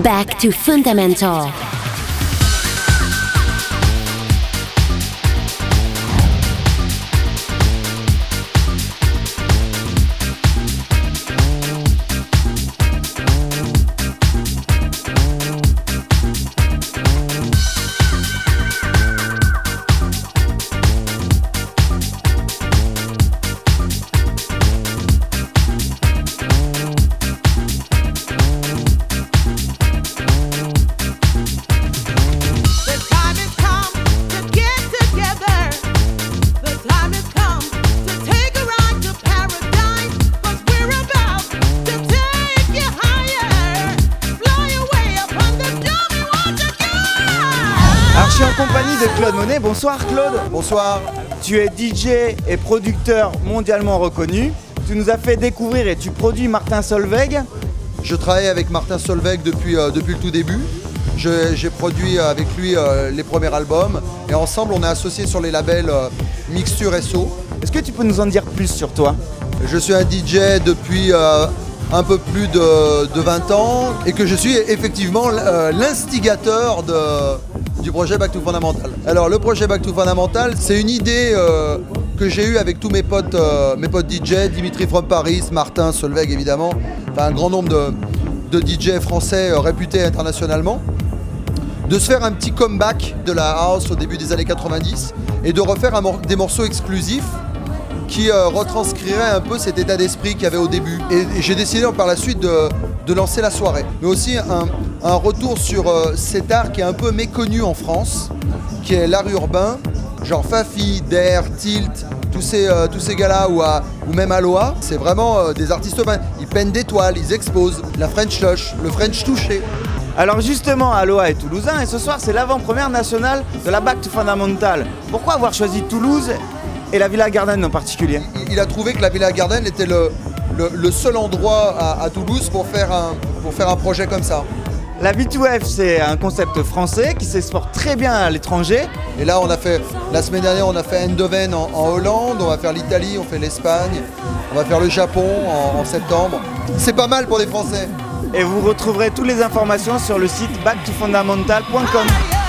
Back to Fundamental. Compagnie de Claude Monet. Bonsoir Claude. Bonsoir. Tu es DJ et producteur mondialement reconnu. Tu nous as fait découvrir et tu produis Martin Solveig. Je travaille avec Martin Solveig depuis, euh, depuis le tout début. J'ai produit euh, avec lui euh, les premiers albums et ensemble on est associés sur les labels euh, Mixture SO. Est-ce que tu peux nous en dire plus sur toi? Je suis un DJ depuis un peu plus de, de 20 ans et que je suis effectivement l'instigateur de- du projet Back to Fundamental. Alors le projet Back to Fundamental, c'est une idée euh, que j'ai eue avec tous mes potes, euh, mes potes DJ, Dimitri from Paris, Martin, Solveig évidemment, enfin un grand nombre de, de DJ français euh, réputés internationalement de se faire un petit comeback de la house au début des années 90 et de refaire des morceaux exclusifs qui retranscriraient un peu cet état d'esprit qu'il y avait au début. Et j'ai décidé par la suite de, de lancer la soirée. Mais aussi un, un retour sur euh, cet art qui est un peu méconnu en France, qui est l'art urbain, genre Fafi, Dare, Tilt, tous ces, euh, tous ces gars-là, ou, à- ou même Aloha. C'est vraiment euh, des artistes urbains. Ils peignent des toiles, ils exposent la French Touch, le French touché. Alors justement, Aloha est toulousain et ce soir c'est l'avant-première nationale de la Back to Fundamental. Pourquoi avoir choisi Toulouse et la Villa Garden en particulier? Il a trouvé que la Villa Garden était le, le- le seul endroit à, à Toulouse pour faire, un, pour faire un projet comme ça. La B2F c'est un concept français qui s'exporte très bien à l'étranger. Et là, on a fait, la semaine dernière, on a fait Eindhoven en, en Hollande, on va faire l'Italie, on fait l'Espagne, on va faire le Japon en, en septembre. C'est pas mal pour les Français. Et vous retrouverez toutes les informations sur le site backtofundamental.com. fire.